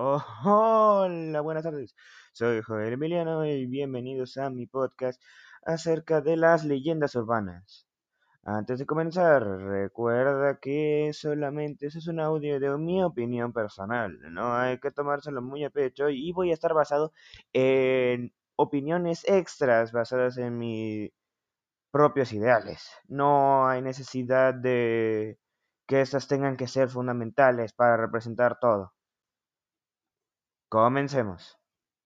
Hola, buenas tardes. Soy Joel Emiliano y bienvenidos a mi podcast acerca de las leyendas urbanas. Antes de comenzar, recuerda que solamente eso es un audio de mi opinión personal. No hay que tomárselo muy a pecho y voy a estar basado en opiniones extras basadas en mis propios ideales. No hay necesidad de que estas tengan que ser fundamentales para representar todo. Comencemos.